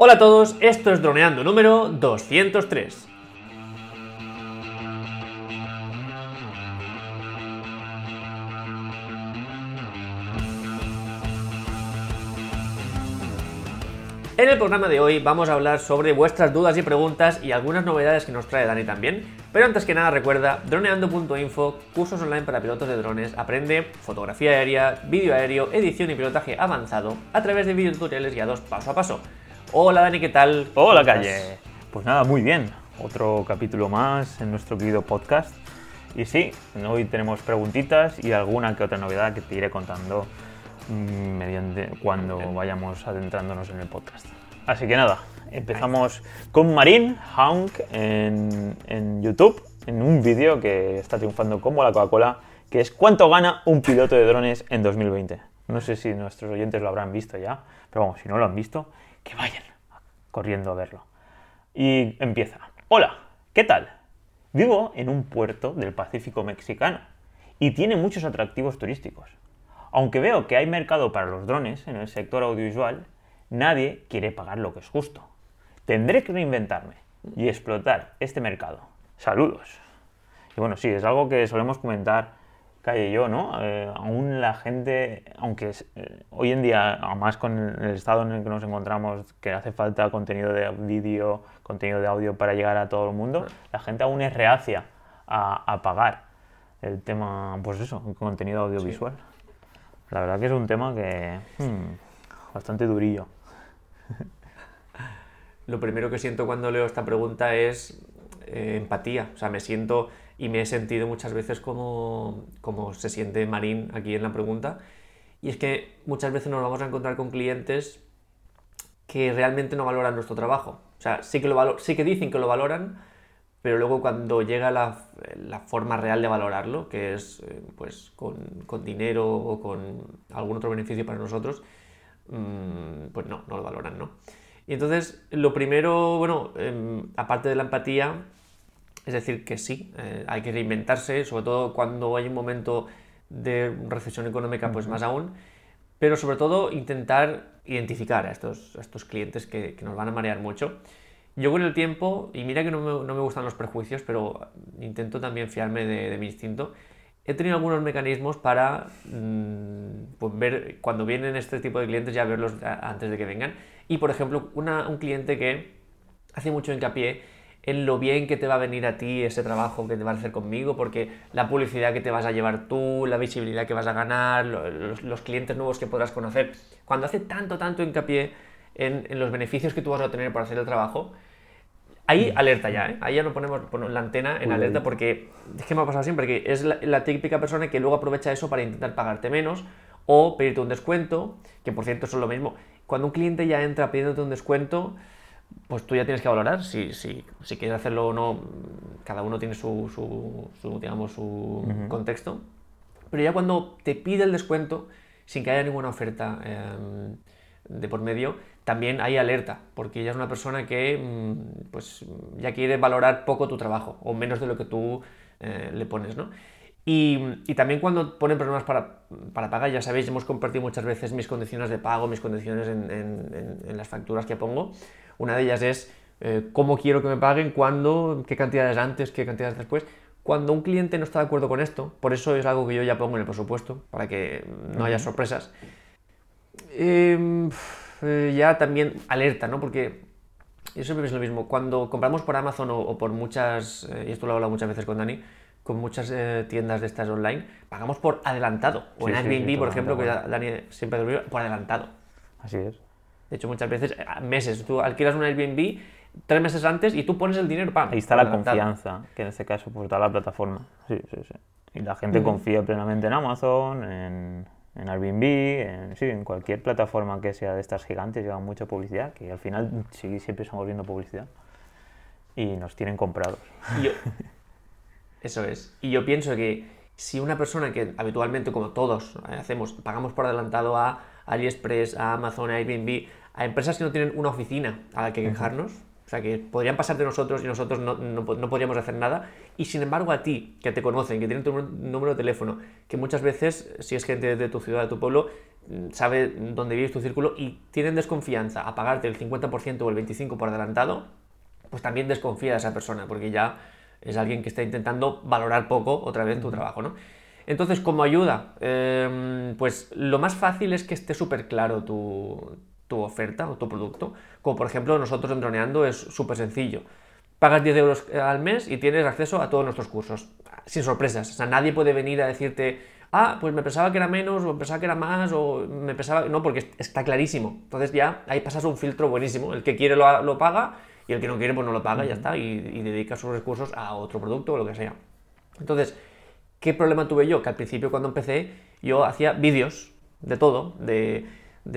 Hola a todos, esto es Droneando número 203. En el programa de hoy vamos a hablar sobre vuestras dudas y preguntas y algunas novedades que nos trae Dani también. Pero antes que nada recuerda, droneando.info, cursos online para pilotos de drones, aprende fotografía aérea, vídeo aéreo, edición y pilotaje avanzado a través de videotutoriales guiados paso a paso. Hola Dani, ¿qué tal? Hola ¿Cómo Calle. Pues nada, muy bien. Otro capítulo más en nuestro querido podcast. Y sí, hoy tenemos preguntitas y alguna que otra novedad que te iré contando mm, mediante cuando vayamos adentrándonos en el podcast. Así que nada, empezamos con Marín Hunk en, en YouTube, en un vídeo que está triunfando como la Coca-Cola, que es ¿Cuánto gana un piloto de drones en 2020? No sé si nuestros oyentes lo habrán visto ya, pero vamos, si no lo han visto, que vayan corriendo a verlo. Y empieza. Hola, ¿qué tal? Vivo en un puerto del Pacífico mexicano y tiene muchos atractivos turísticos. Aunque veo que hay mercado para los drones en el sector audiovisual, nadie quiere pagar lo que es justo. Tendré que reinventarme y explotar este mercado. Saludos. Y bueno, sí, es algo que solemos comentar Calle yo, ¿no? Eh, aún la gente, aunque es, eh, hoy en día, además con el estado en el que nos encontramos, que hace falta contenido de vídeo, contenido de audio para llegar a todo el mundo, la gente aún es reacia a, a pagar el tema, pues eso, el contenido audiovisual. La verdad que es un tema que hmm, bastante durillo. Lo primero que siento cuando leo esta pregunta es eh, empatía. O sea, me siento y me he sentido muchas veces como, como se siente Marín aquí en la pregunta. Y es que muchas veces nos vamos a encontrar con clientes que realmente no valoran nuestro trabajo. O sea, sí que, lo sí que dicen que lo valoran, pero luego cuando llega la, la forma real de valorarlo, que es eh, pues con, con dinero o con algún otro beneficio para nosotros, mm, pues no, no lo valoran, ¿no? Y entonces, lo primero, bueno, em, aparte de la empatía, es decir, que sí, eh, hay que reinventarse, sobre todo cuando hay un momento de recesión económica, pues más aún, pero sobre todo intentar identificar a estos, a estos clientes que, que nos van a marear mucho. Yo con el tiempo, y mira que no me, no me gustan los prejuicios, pero intento también fiarme de, de mi instinto, he tenido algunos mecanismos para mm, pues ver cuando vienen este tipo de clientes ya verlos antes de que vengan. Y por ejemplo, una- un cliente que hace mucho hincapié en lo bien que te va a venir a ti ese trabajo que te va a hacer conmigo, porque la publicidad que te vas a llevar tú, la visibilidad que vas a ganar, lo- los, los clientes nuevos que podrás conocer. Cuando hace tanto, tanto hincapié en, en los beneficios que tú vas a tener por hacer el trabajo, Ahí alerta ya, ¿eh? Ahí ya no ponemos ponemos la antena en alerta porque es que me ha pasado siempre que es la, la típica persona que luego aprovecha eso para intentar pagarte menos o pedirte un descuento, que por cierto eso es lo mismo. Cuando un cliente ya entra pidiéndote un descuento, pues tú ya tienes que valorar si, si, si quieres hacerlo o no. Cada uno tiene su, su, su, digamos, su contexto. Pero ya cuando te pide el descuento, sin que haya ninguna oferta eh, de por medio, también hay alerta, porque ella es una persona que mm, pues, ya quiere valorar poco tu trabajo, o menos de lo que tú eh, le pones, ¿no? Y, y también cuando ponen problemas para, para pagar, ya sabéis, hemos compartido muchas veces mis condiciones de pago, mis condiciones en, en- en- en las facturas que pongo. Una de ellas es eh, cómo quiero que me paguen, cuándo, qué cantidades antes, qué cantidades después. Cuando un cliente no está de acuerdo con esto, por eso es algo que yo ya pongo en el presupuesto, para que no haya sorpresas, eh, eh, ya también alerta, ¿no? Porque yo siempre pienso lo mismo. Cuando compramos por Amazon o, o por muchas, eh, y esto lo he hablado muchas veces con Dani, con muchas eh, tiendas de estas online, pagamos por adelantado. O Sí, en Airbnb, sí, por ejemplo, que Dani siempre por adelantado. Así es. De hecho, muchas veces, eh, meses, tú alquilas un Airbnb tres meses antes y tú pones el dinero, ¡pam! Ahí está la confianza, que en este caso pues da la plataforma. Sí, sí, sí. Y la gente confía plenamente en Amazon, en, en Airbnb, en, sí, en cualquier plataforma que sea de estas gigantes, llevan mucha publicidad, que al final sí, siempre estamos viendo publicidad. Y nos tienen comprados. Yo- Eso es. Y yo pienso que si una persona que habitualmente, como todos eh, hacemos, pagamos por adelantado a AliExpress, a Amazon, a Airbnb, a empresas que no tienen una oficina a la que quejarnos, o sea, que podrían pasar de nosotros y nosotros no, no po- no podríamos hacer nada, y sin embargo a ti, que te conocen, que tienen tu número- número de teléfono, que muchas veces, si es gente de tu ciudad, de tu pueblo, mm, sabe dónde vives tu círculo y tienen desconfianza a pagarte el 50% o el 25% por adelantado, pues también desconfía de esa persona, porque ya es alguien que está intentando valorar poco otra vez tu trabajo, ¿no? Entonces, como ayuda, em, pues lo más fácil es que esté súper claro tu, tu, oferta o tu producto. Como por ejemplo, nosotros en Droneando es súper sencillo. Pagas 10 euros al mes y tienes acceso a todos nuestros cursos. Sin sorpresas. O sea, nadie puede venir a decirte, ah, pues me pensaba que era menos, o pensaba que era más, o me pensaba. No, porque está clarísimo. Entonces ya ahí pasas un filtro buenísimo. El que quiere lo, lo paga y el que no quiere, pues no lo paga y ya está. Y, y dedica sus recursos a otro producto o lo que sea. Entonces, ¿Qué problema tuve yo? Que al principio cuando empecé yo hacía vídeos de todo, de,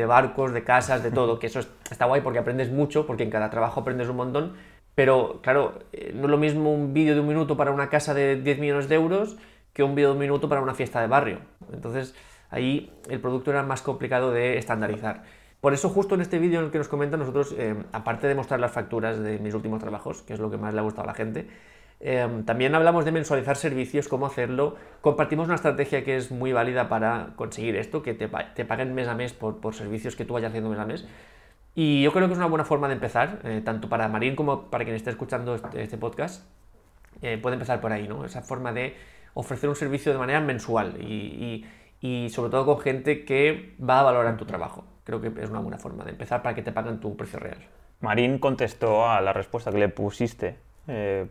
barcos, de casas, de todo, que eso está guay porque aprendes mucho, porque en cada trabajo aprendes un montón, pero claro, eh, no es lo mismo un vídeo de un minuto para una casa de 10 millones de euros que un vídeo de un minuto para una fiesta de barrio. Entonces ahí el producto era más complicado de estandarizar. Por eso justo en este vídeo en el que nos comenta nosotros, eh, aparte de mostrar las facturas de mis últimos trabajos, que es lo que más le ha gustado a la gente, Em, también hablamos de mensualizar servicios, cómo hacerlo. Compartimos una estrategia que es muy válida para conseguir esto, que te, paguen mes a mes por, servicios que tú vayas haciendo mes a mes. Y yo creo que es una buena forma de empezar, eh, tanto para Marín como para quien esté escuchando este, este podcast. Eh, puede empezar por ahí, ¿no? Esa forma de ofrecer un servicio de manera mensual y, y, sobre todo con gente que va a valorar tu trabajo. Creo que es una buena forma de empezar para que te paguen tu precio real. Marín contestó a la respuesta que le pusiste eh,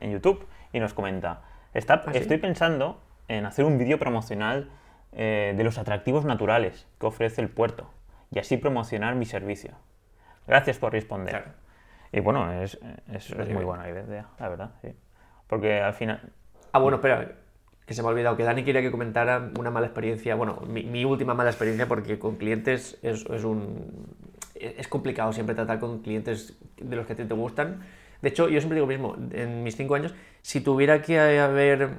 en, YouTube y nos comenta, Está, ¿Ah, estoy pensando en hacer un vídeo promocional eh, de los atractivos naturales que ofrece el puerto y así promocionar mi servicio. Gracias por responder. Y bueno, es, es, muy buena idea, la verdad, Porque al final... Ah, bueno, espera, que se me ha olvidado, que Dani quería que comentara una mala experiencia, bueno, mi, última mala experiencia porque con clientes es, es, un... Es complicado siempre tratar con clientes de los que a ti te gustan de hecho, yo siempre digo lo mismo, en mis cinco años, si tuviera que haber,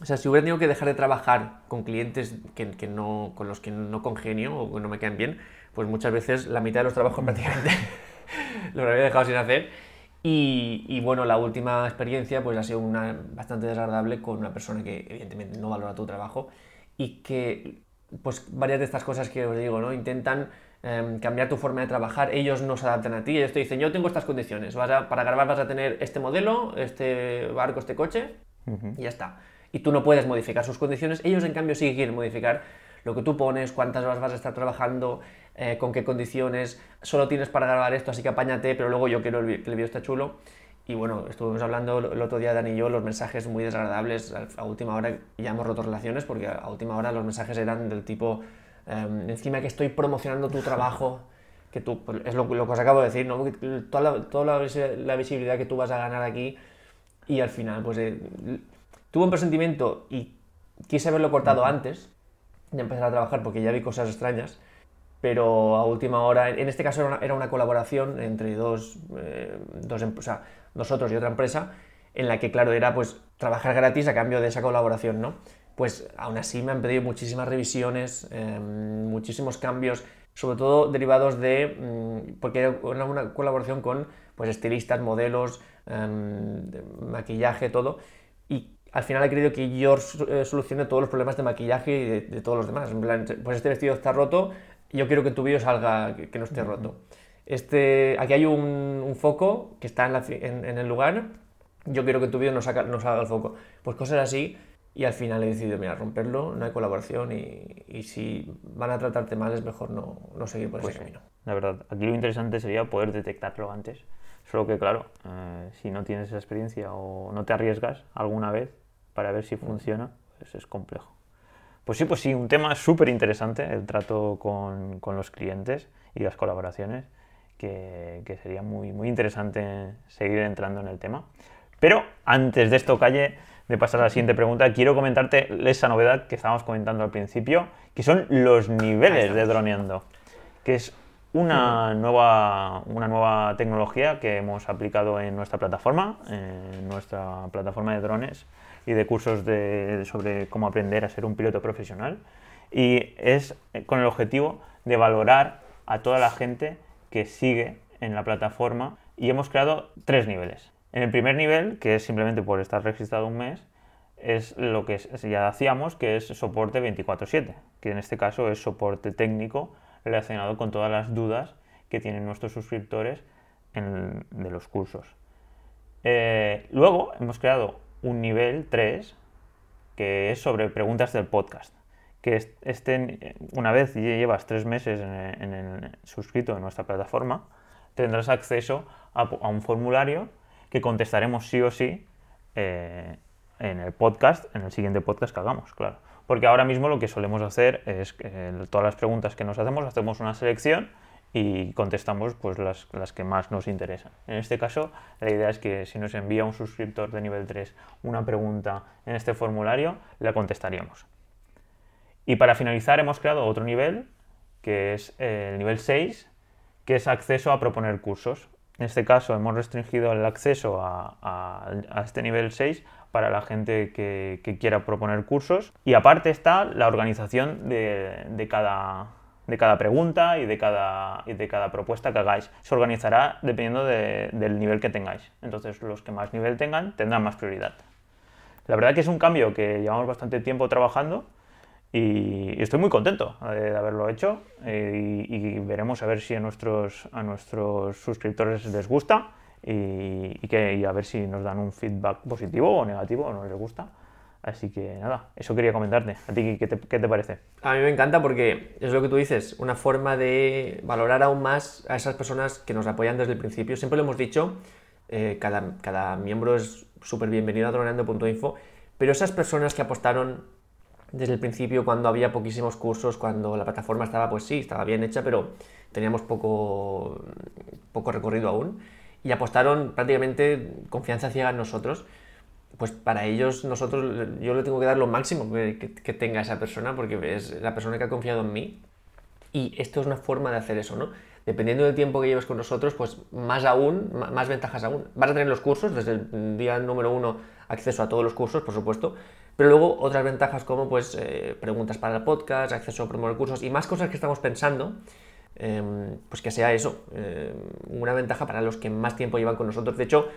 o sea, si hubiera tenido que dejar de trabajar con clientes que, que no, con los que no congenio o que no me quedan bien, pues muchas veces la mitad de los trabajos prácticamente los habría dejado sin hacer. Y, y, bueno, la última experiencia pues ha sido una bastante desagradable con una persona que evidentemente no valora tu trabajo y que pues varias de estas cosas que os digo, ¿no? Intentan Em, cambiar tu forma de trabajar, ellos no se adaptan a ti, ellos te dicen, yo tengo estas condiciones, vas para grabar vas a tener este modelo, este barco, este coche, y ya está. Y tú no puedes modificar sus condiciones, ellos en cambio sí quieren modificar lo que tú pones, cuántas horas vas a estar trabajando, eh, con qué condiciones, solo tienes para grabar esto, así que apáñate, pero luego yo quiero que el vídeo esté chulo. Y bueno, estuvimos hablando el otro día, Dani y yo, los mensajes muy desagradables. A última hora ya hemos roto relaciones porque a última hora los mensajes eran del tipo, Em, encima que estoy promocionando tu trabajo, que tú, pues, es lo, lo, que os acabo de decir, ¿no? Toda, la, toda la, visibilidad que tú vas a ganar aquí y al final, pues eh, tuve un presentimiento y quise haberlo cortado antes de empezar a trabajar porque ya vi cosas extrañas, pero a última hora, en este caso era una, colaboración entre dos, eh, dos o sea, nosotros y otra empresa, en la que, claro, era pues trabajar gratis a cambio de esa colaboración, ¿no? Pues aún así me han pedido muchísimas revisiones, em, muchísimos cambios, sobre todo derivados de, mm, porque era una, colaboración con pues, estilistas, modelos, em, maquillaje, todo, y al final he querido que yo eh, solucione todos los problemas de maquillaje y de, todos los demás. En plan, pues este vestido está roto, yo quiero que tu vídeo salga, que, no esté roto. Este, aquí hay un, foco que está en, el lugar, yo quiero que tu vídeo no, saca, no salga el foco. Pues cosas así y al final he decidido, mira, romperlo, no hay colaboración y, si van a tratarte mal es mejor no, no seguir por ese pues camino. La verdad, aquí lo interesante sería poder detectarlo antes. Solo que, claro, eh, si no tienes esa experiencia o no te arriesgas alguna vez para ver si funciona, pues es complejo. Pues sí, pues sí, un tema súper interesante, el trato con, con, los clientes y las colaboraciones, que, que, sería muy, muy interesante seguir entrando en el tema. Pero antes de esto, Calle, de pasar a la siguiente pregunta, quiero comentarte esa novedad que estábamos comentando al principio, que son los niveles de droneando, que es una nueva, una nueva tecnología que hemos aplicado en nuestra plataforma, en nuestra plataforma de drones y de cursos de, sobre cómo aprender a ser un piloto profesional. Y es con el objetivo de valorar a toda la gente que sigue en la plataforma y hemos creado tres niveles. En el primer nivel, que es simplemente por estar registrado un mes, es lo que ya hacíamos, que es soporte 24/7, que en este caso es soporte técnico relacionado con todas las dudas que tienen nuestros suscriptores de los cursos. Eh, luego hemos creado un nivel 3 que es sobre preguntas del podcast. Que estén, una vez llevas tres meses en, suscrito en nuestra plataforma, tendrás acceso a, un formulario que contestaremos sí o sí eh, en el podcast, en el siguiente podcast que hagamos, claro. Porque ahora mismo lo que solemos hacer es que todas las preguntas que nos hacemos, hacemos una selección y contestamos pues las, las, que más nos interesan. En este caso, la idea es que si nos envía un suscriptor de nivel 3 una pregunta en este formulario, la contestaríamos. Y para finalizar hemos creado otro nivel, que es el nivel 6, que es acceso a proponer cursos. En este caso hemos restringido el acceso a, este nivel 6 para la gente que, quiera proponer cursos. Y aparte está la organización de, de cada de pregunta y de cada, y de cada propuesta que hagáis. Se organizará dependiendo del nivel que tengáis. Entonces los que más nivel tengan tendrán más prioridad. La verdad que es un cambio que llevamos bastante tiempo trabajando y estoy muy contento de haberlo hecho eh, y, veremos a ver si a nuestros, a nuestros suscriptores les gusta y, que, y a ver si nos dan un feedback positivo o negativo o no les gusta. Así que nada, eso quería comentarte. ¿A ti qué te, parece? A mí me encanta porque es lo que tú dices, una forma de valorar aún más a esas personas que nos apoyan desde el principio. Siempre lo hemos dicho, eh, cada, cada, miembro es súper bienvenido a droneando.info, pero esas personas que apostaron desde el principio cuando había poquísimos cursos, cuando la plataforma estaba, pues sí, estaba bien hecha, pero teníamos poco, poco recorrido aún, y apostaron prácticamente confianza ciega en nosotros pues para ellos nosotros, yo le tengo que dar lo máximo que, tenga esa persona porque es la persona que ha confiado en mí y esto es una forma de hacer eso, ¿no? Dependiendo del tiempo que lleves con nosotros, pues más aún, más ventajas aún. Vas a tener los cursos, desde el día número uno acceso a todos los cursos, por supuesto, pero luego otras ventajas como pues eh, preguntas para el podcast, acceso a promover cursos y más cosas que estamos pensando, em, pues que sea eso, em, una ventaja para los que más tiempo llevan con nosotros. De hecho,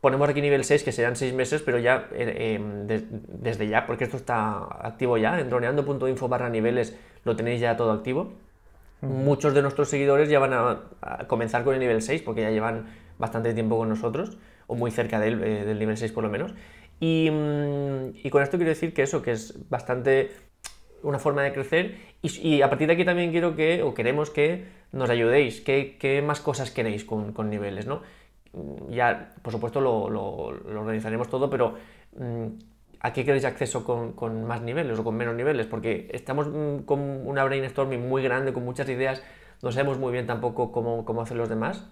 ponemos aquí nivel 6, que serán 6 meses, pero ya eh, em, desde ya, porque esto está activo ya, en droneando.info barra niveles lo tenéis ya todo activo. Muchos de nuestros seguidores ya van a, comenzar con el nivel 6, porque ya llevan bastante tiempo con nosotros, o muy cerca del, eh, del nivel 6 por lo menos. Y, mm, y, con esto quiero decir que eso, que es bastante una forma de crecer. Y, a partir de aquí también quiero que, o queremos que nos ayudéis. ¿Qué, qué más cosas queréis con, con niveles? ¿no? ya, por supuesto, lo, organizaremos todo, pero mm, ¿a qué queréis acceso con, más niveles o con menos niveles? Porque estamos mm, con una brainstorming muy grande, con muchas ideas, no sabemos muy bien tampoco cómo, cómo hacer los demás.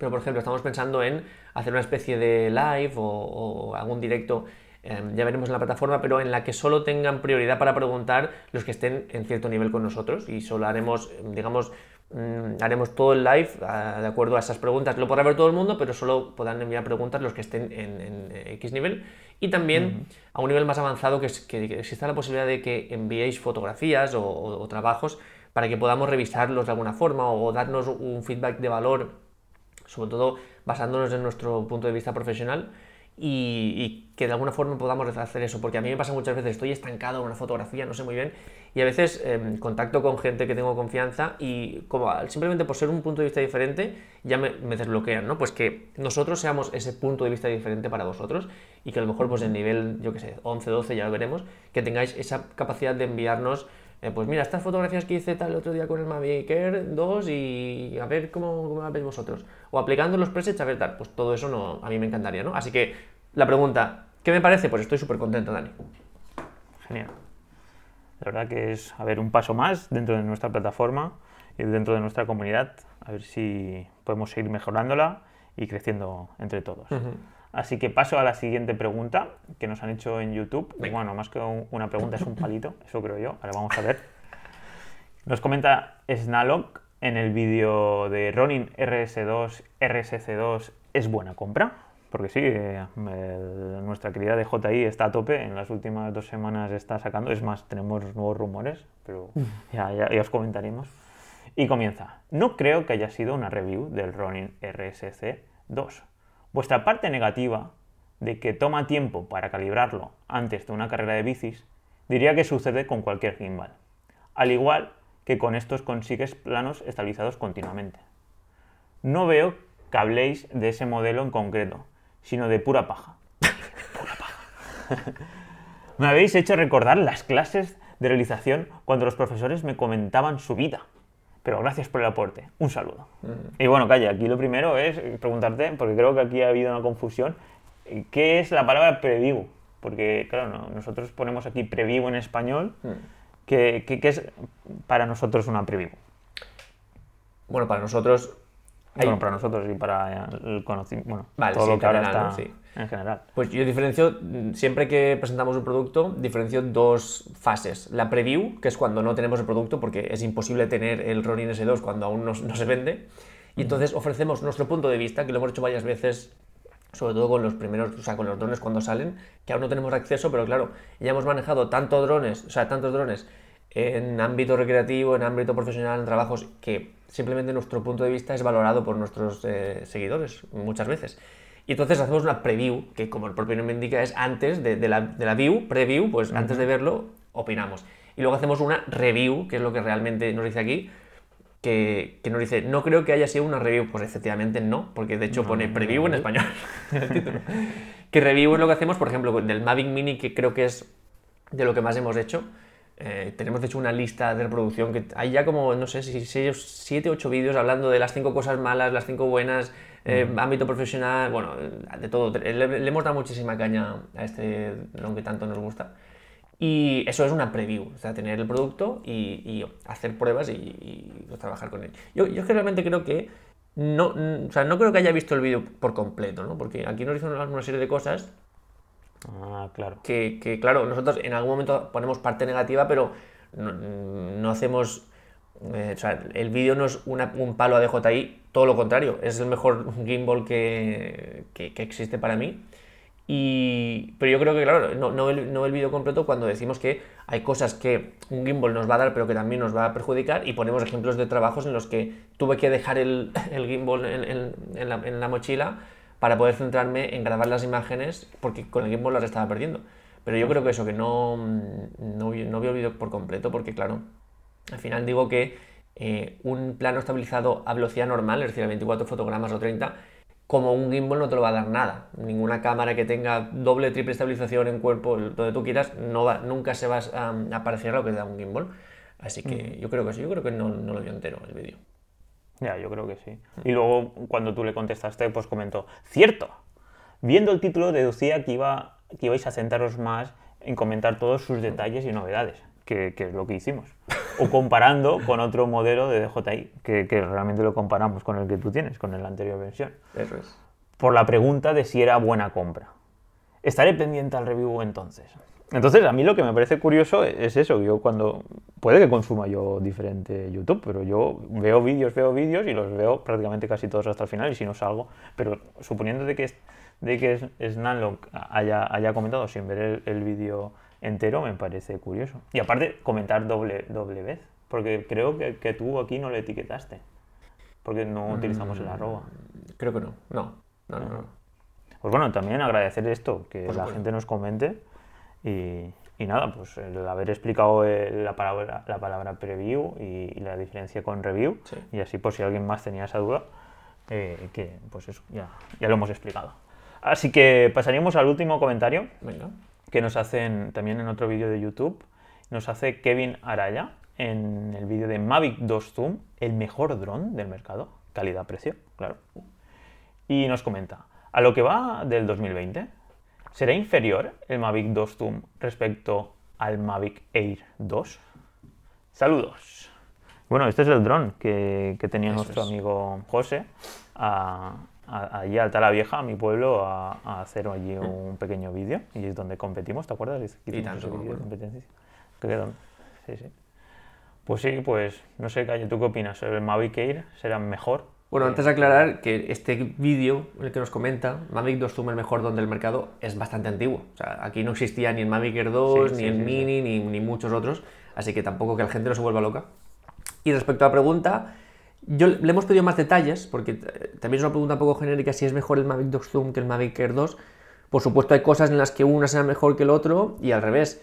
Pero, por ejemplo, estamos pensando en hacer una especie de live o, algún directo, em, ya veremos en la plataforma, pero en la que solo tengan prioridad para preguntar los que estén en cierto nivel con nosotros y solo haremos, digamos, Mm, haremos todo el live de acuerdo a esas preguntas. Lo podrá ver todo el mundo, pero solo podrán enviar preguntas los que estén en, X nivel. Y también a un nivel más avanzado que, es, que, exista la posibilidad de que enviéis fotografías o, trabajos para que podamos revisarlos de alguna forma o darnos un feedback de valor, sobre todo basándonos en nuestro punto de vista profesional y, que de alguna forma podamos hacer eso, porque a mí me pasa muchas veces, estoy estancado en una fotografía, no sé muy bien, y a veces em, contacto con gente que tengo confianza y como simplemente por ser un punto de vista diferente ya me, desbloquean, ¿no? Pues que nosotros seamos ese punto de vista diferente para vosotros y que a lo mejor pues en nivel, yo qué sé, 11, 12, ya lo veremos, que tengáis esa capacidad de enviarnos eh, pues mira, estas fotografías que hice tal otro día con el Mavic Air 2 y a ver cómo, cómo las veis vosotros. O aplicando los presets a ver tal. Pues todo eso no, a mí me encantaría, ¿no? Así que la pregunta, ¿qué me parece? Pues estoy súper contento, Dani. Genial. La verdad que es, a ver, un paso más dentro de nuestra plataforma y dentro de nuestra comunidad. A ver si podemos seguir mejorándola y creciendo entre todos. Así que paso a la siguiente pregunta que nos han hecho en YouTube. Bueno, más que una pregunta es un palito, eso creo yo. Ahora vamos a ver. Nos comenta Snalog en el vídeo de Ronin RS2, RSC2, ¿es buena compra? Porque sí, eh, nuestra querida DJI está a tope, en las últimas dos semanas está sacando, es más, tenemos nuevos rumores, pero mm. ya, ya os comentaremos. Y comienza, no creo que haya sido una review del Ronin RSC 2 Vuestra parte negativa de que toma tiempo para calibrarlo antes de una carrera de bicis, diría que sucede con cualquier gimbal. Al igual que con estos consigues planos estabilizados continuamente. No veo que habléis de ese modelo en concreto, sino de pura paja. pura paja. me habéis hecho recordar las clases de realización cuando los profesores me comentaban su vida. Pero gracias por el aporte. Un saludo. Y bueno, calla, aquí lo primero es preguntarte, porque creo que aquí ha habido una confusión, ¿qué es la palabra preview? Porque, claro, nosotros ponemos aquí preview en español. ¿Qué, qué, es para nosotros una preview? Bueno, para nosotros bueno, para nosotros y para el conocimiento, bueno, todo lo que ahora está en general. Pues yo diferencio, siempre que presentamos un producto, diferencio dos fases. La preview, que es cuando no tenemos el producto, porque es imposible tener el Ronin S2 cuando aún no, se vende. Y entonces ofrecemos nuestro punto de vista, que lo hemos hecho varias veces, sobre todo con los primeros, o sea, con los drones cuando salen, que aún no tenemos acceso, pero claro, ya hemos manejado tantos drones, o sea, tantos drones en ámbito recreativo, en ámbito profesional, en trabajos, que simplemente nuestro punto de vista es valorado por nuestros eh, seguidores muchas veces. Y entonces hacemos una preview, que como el propio nombre indica es antes de, la, de la, view, preview, pues antes de verlo opinamos. Y luego hacemos una review, que es lo que realmente nos dice aquí, que, que, nos dice, no creo que haya sido una review. Pues efectivamente no, porque de hecho pone preview en español que review es lo que hacemos, por ejemplo, del Mavic Mini, que creo que es de lo que más hemos hecho. Eh, tenemos de hecho una lista de reproducción que hay ya como, no sé si 7 o 8 vídeos hablando de las 5 cosas malas, las 5 buenas, eh, ámbito profesional, bueno, de todo. Le, hemos dado muchísima caña a este, lo que tanto nos gusta. Y eso es una preview, o sea, tener el producto y, hacer pruebas y, trabajar con él. Yo, yo realmente creo que no, o sea, no creo que haya visto el vídeo por completo, ¿no? Porque aquí nos hizo una serie de cosas Ah, claro. Que, claro, nosotros en algún momento ponemos parte negativa, pero no, hacemos. Eh, o sea, el vídeo no es un palo a DJI, todo lo contrario, es el mejor gimbal que, que, existe para mí. Y, pero yo creo que, claro, no, no, el, no el vídeo completo cuando decimos que hay cosas que un gimbal nos va a dar, pero que también nos va a perjudicar, y ponemos ejemplos de trabajos en los que tuve que dejar el, gimbal en la mochila para poder centrarme en grabar las imágenes, porque con el gimbal las estaba perdiendo. Pero yo creo que eso, que no, no, no veo el vídeo por completo, porque claro, al final digo que eh, un plano estabilizado a velocidad normal, es decir, a 24 fotogramas o 30, como un gimbal no te lo va a dar nada. Ninguna cámara que tenga doble, triple estabilización en cuerpo, donde tú quieras, no va, nunca se va a, parecer a lo que da un gimbal. Así que yo creo que sí, yo creo que no, no lo vio entero el vídeo. Ya, yo creo que sí. Y luego, cuando tú le contestaste, pues comentó, cierto. Viendo el título, deducía que, iba, que ibais a centraros más en comentar todos sus detalles y novedades, que, es lo que hicimos. O comparando con otro modelo de DJI, que, que, realmente lo comparamos con el que tú tienes, con la anterior versión. Eso es. Por la pregunta de si era buena compra. Estaré pendiente al review entonces. Entonces, a mí lo que me parece curioso es eso. Yo cuando. Puede que consuma yo diferente YouTube, pero yo veo vídeos, veo vídeos y los veo prácticamente casi todos hasta el final y si no salgo. Pero suponiendo de que, de que Snanlock haya, haya comentado sin ver el, vídeo entero, me parece curioso. Y aparte, comentar doble, doble vez. Porque creo que, que tú aquí no le etiquetaste. Porque no utilizamos el arroba. Creo que no. No, no, no. no. Pues bueno, también agradecer esto, que la gente nos comente y, nada, pues el haber explicado eh, la palabra, la palabra preview y, la diferencia con review, y así por si alguien más tenía esa duda, eh, que pues eso, ya, ya lo hemos explicado. Así que pasaríamos al último comentario que nos hacen también en otro vídeo de YouTube. Nos hace Kevin Araya en el vídeo de Mavic 2 Zoom, el mejor dron del mercado, calidad-precio, claro. Y nos comenta, a lo que va del 2020, ¿Será inferior el Mavic 2 Zoom respecto al Mavic Air 2? Saludos. Bueno, este es el dron que, tenía nuestro amigo José allí a Alta la Vieja, a mi pueblo, a, hacer allí un pequeño vídeo y es donde competimos, ¿te acuerdas? Y tanto, competencia. Sí, sí. Pues sí, pues no sé, Calle, ¿tú qué opinas? ¿El Mavic Air será mejor bueno, antes de aclarar que este vídeo, el que nos comenta, Mavic 2 Zoom el mejor don del mercado, es bastante antiguo. O sea, aquí no existía ni el Mavic Air 2, ni el Mini, ni, ni, muchos otros, así que tampoco que la gente no se vuelva loca. Y respecto a la pregunta, yo le hemos pedido más detalles, porque también es una pregunta un poco genérica si es mejor el Mavic 2 Zoom que el Mavic Air 2. Por supuesto, hay cosas en las que una sea mejor que el otro y al revés.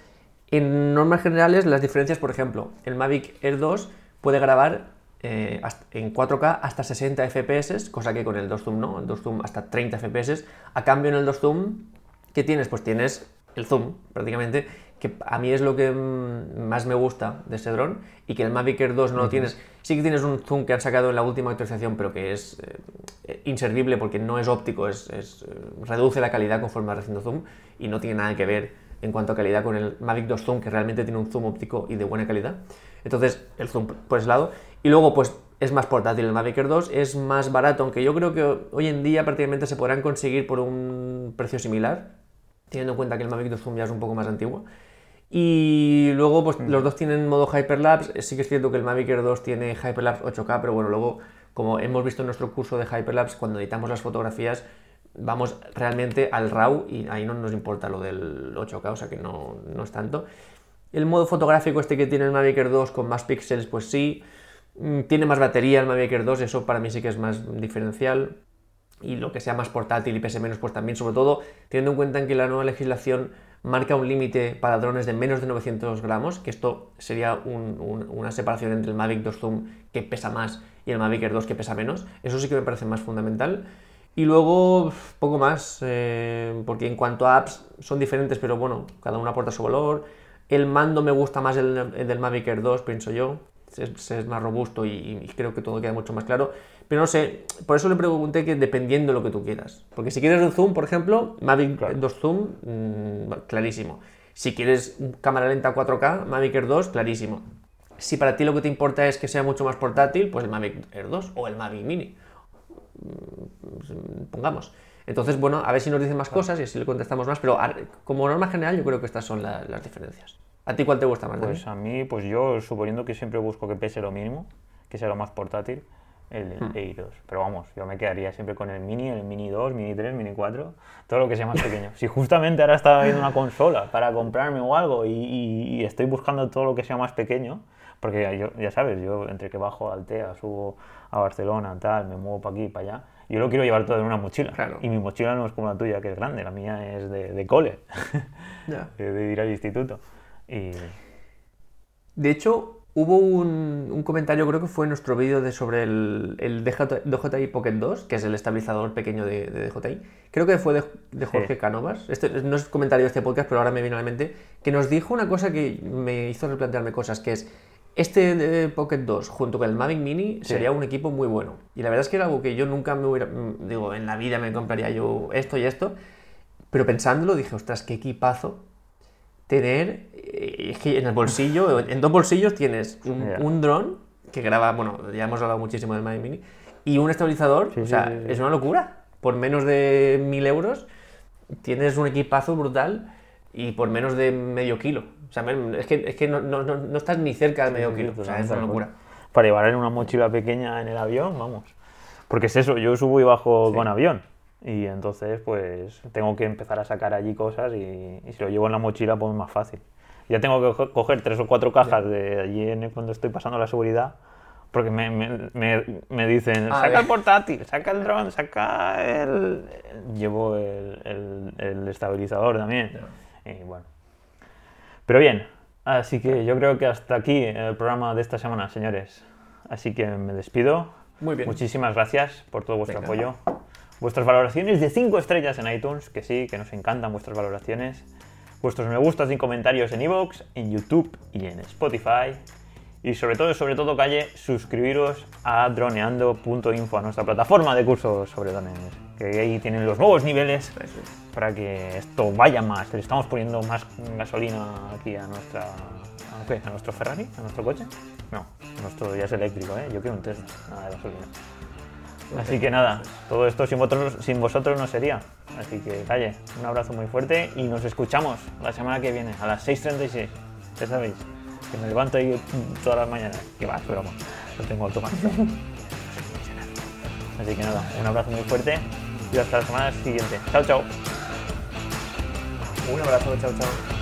En normas generales, las diferencias, por ejemplo, el Mavic Air 2 puede grabar eh, en 4K hasta 60 FPS, cosa que con el 2 Zoom no, el 2 Zoom hasta 30 FPS. A cambio, en el 2 Zoom, ¿qué tienes? Pues tienes el zoom, prácticamente, que a mí es lo que mm, más me gusta de ese dron y que el Mavic Air 2 no lo tienes. Sí que tienes un zoom que han sacado en la última actualización, pero que es eh, inservible porque no es óptico, es, es, eh, reduce la calidad conforme vas haciendo zoom y no tiene nada que ver en cuanto a calidad con el Mavic 2 Zoom, que realmente tiene un zoom óptico y de buena calidad. Entonces, el zoom por ese lado. Y luego, pues es más portátil el Mavic Air 2, es más barato, aunque yo creo que hoy en día prácticamente se podrán conseguir por un precio similar, teniendo en cuenta que el Mavic 2 Zoom ya es un poco más antiguo. Y luego, pues los dos tienen modo Hyperlapse. Sí que es cierto que el Mavic Air 2 tiene Hyperlapse 8K, pero bueno, luego, como hemos visto en nuestro curso de Hyperlapse, cuando editamos las fotografías, vamos realmente al RAW y ahí no nos importa lo del 8K, o sea que no, no es tanto. El modo fotográfico este que tiene el Mavic Air 2 con más píxeles, pues sí. Mm, tiene más batería el Mavic Air 2, eso para mí sí que es más diferencial y lo que sea más portátil y pese menos, pues también, sobre todo teniendo en cuenta que la nueva legislación marca un límite para drones de menos de 900 gramos, que esto sería una separación entre el Mavic 2 Zoom que pesa más y el Mavic Air 2 que pesa menos. Eso sí que me parece más fundamental. Y luego, poco más, eh, porque en cuanto a apps son diferentes, pero bueno, cada una aporta su valor. El mando me gusta más el, del Mavic Air 2, pienso yo. Es, más robusto y, y creo que todo queda mucho más claro. Pero no sé, por eso le pregunté que dependiendo de lo que tú quieras. Porque si quieres un zoom, por ejemplo, Mavic 2 Zoom, mm, clarísimo. Si quieres cámara lenta 4K, Mavic Air 2, clarísimo. Si para ti lo que te importa es que sea mucho más portátil, pues el Mavic Air 2 o el Mavic Mini. Mm, pongamos. Entonces, bueno, a ver si nos dicen más cosas y así le contestamos más, pero como norma general yo creo que estas son las diferencias. ¿A ti cuál te gusta más? Pues a mí, pues yo suponiendo que siempre busco que pese lo mínimo, que sea lo más portátil, el, el hmm. 2 Pero vamos, yo me quedaría siempre con el Mini, el Mini 2, Mini 3, Mini 4, todo lo que sea más pequeño. si justamente ahora estaba viendo una consola para comprarme o algo y, estoy buscando todo lo que sea más pequeño, porque yo, ya sabes, yo entre que bajo a Altea, subo a Barcelona, tal, me muevo para aquí, para allá, yo lo quiero llevar todo en una mochila. Y mi mochila no es como la tuya, que es grande, la mía es de, de cole, de, ir al instituto. Y... De hecho, Hubo un, comentario, creo que fue en nuestro vídeo de sobre el, el DJI Pocket 2, que es el estabilizador pequeño de, DJI. Creo que fue de, Jorge Canovas. Este no es comentario de este podcast, pero ahora me viene a la mente. Que nos dijo una cosa que me hizo replantearme cosas, que es este de Pocket 2 junto con el Mavic Mini sería un equipo muy bueno. Y la verdad es que era algo que yo nunca me hubiera. Mm, digo, en la vida me compraría yo esto y esto. Pero pensándolo dije, ostras, qué equipazo tener eh, es que en el bolsillo, en dos bolsillos tienes un, dron que graba, bueno, ya hemos hablado muchísimo del Mavic Mini, y un estabilizador, o sea, es una locura. Por menos de mil euros tienes un equipazo brutal y por menos de medio kilo. O sea, es que, es que no, no, no, estás ni cerca de medio kilo, o sea, es una locura. Para llevar en una mochila pequeña en el avión, vamos. Porque es eso, yo subo y bajo con avión. Y entonces, pues, tengo que empezar a sacar allí cosas y, y si lo llevo en la mochila, pues es más fácil ya tengo que coger tres o cuatro cajas de allí en, cuando estoy pasando la seguridad, porque me, me, me, dicen, saca el portátil, saca el dron, saca el... Llevo el, el, estabilizador también. Y bueno. Pero bien, así que yo creo que hasta aquí el programa de esta semana, señores. Así que me despido. Muy bien. Muchísimas gracias por todo vuestro apoyo. Vuestras valoraciones de 5 estrellas en iTunes, que sí, que nos encantan vuestras valoraciones vuestros me gustas y comentarios en iVoox, en YouTube y en Spotify. Y sobre todo, sobre todo, calle, suscribiros a droneando.info, a nuestra plataforma de cursos sobre drones. Que ahí tienen los nuevos niveles para que esto vaya más. Le estamos poniendo más gasolina aquí a nuestra. ¿A, ¿A nuestro Ferrari? ¿A nuestro coche? No, nuestro ya es eléctrico, ¿eh? Yo quiero un Tesla, nada de gasolina. Así que nada, todo esto sin vosotros, sin vosotros no sería. Así que calle, un abrazo muy fuerte y nos escuchamos la semana que viene a las 6.36. Ya sabéis, que me levanto ahí todas las mañanas. Que va, pero vamos, lo tengo automático. Así que nada, un abrazo muy fuerte y hasta la semana siguiente. Chao, chao. Un abrazo, chao, chao.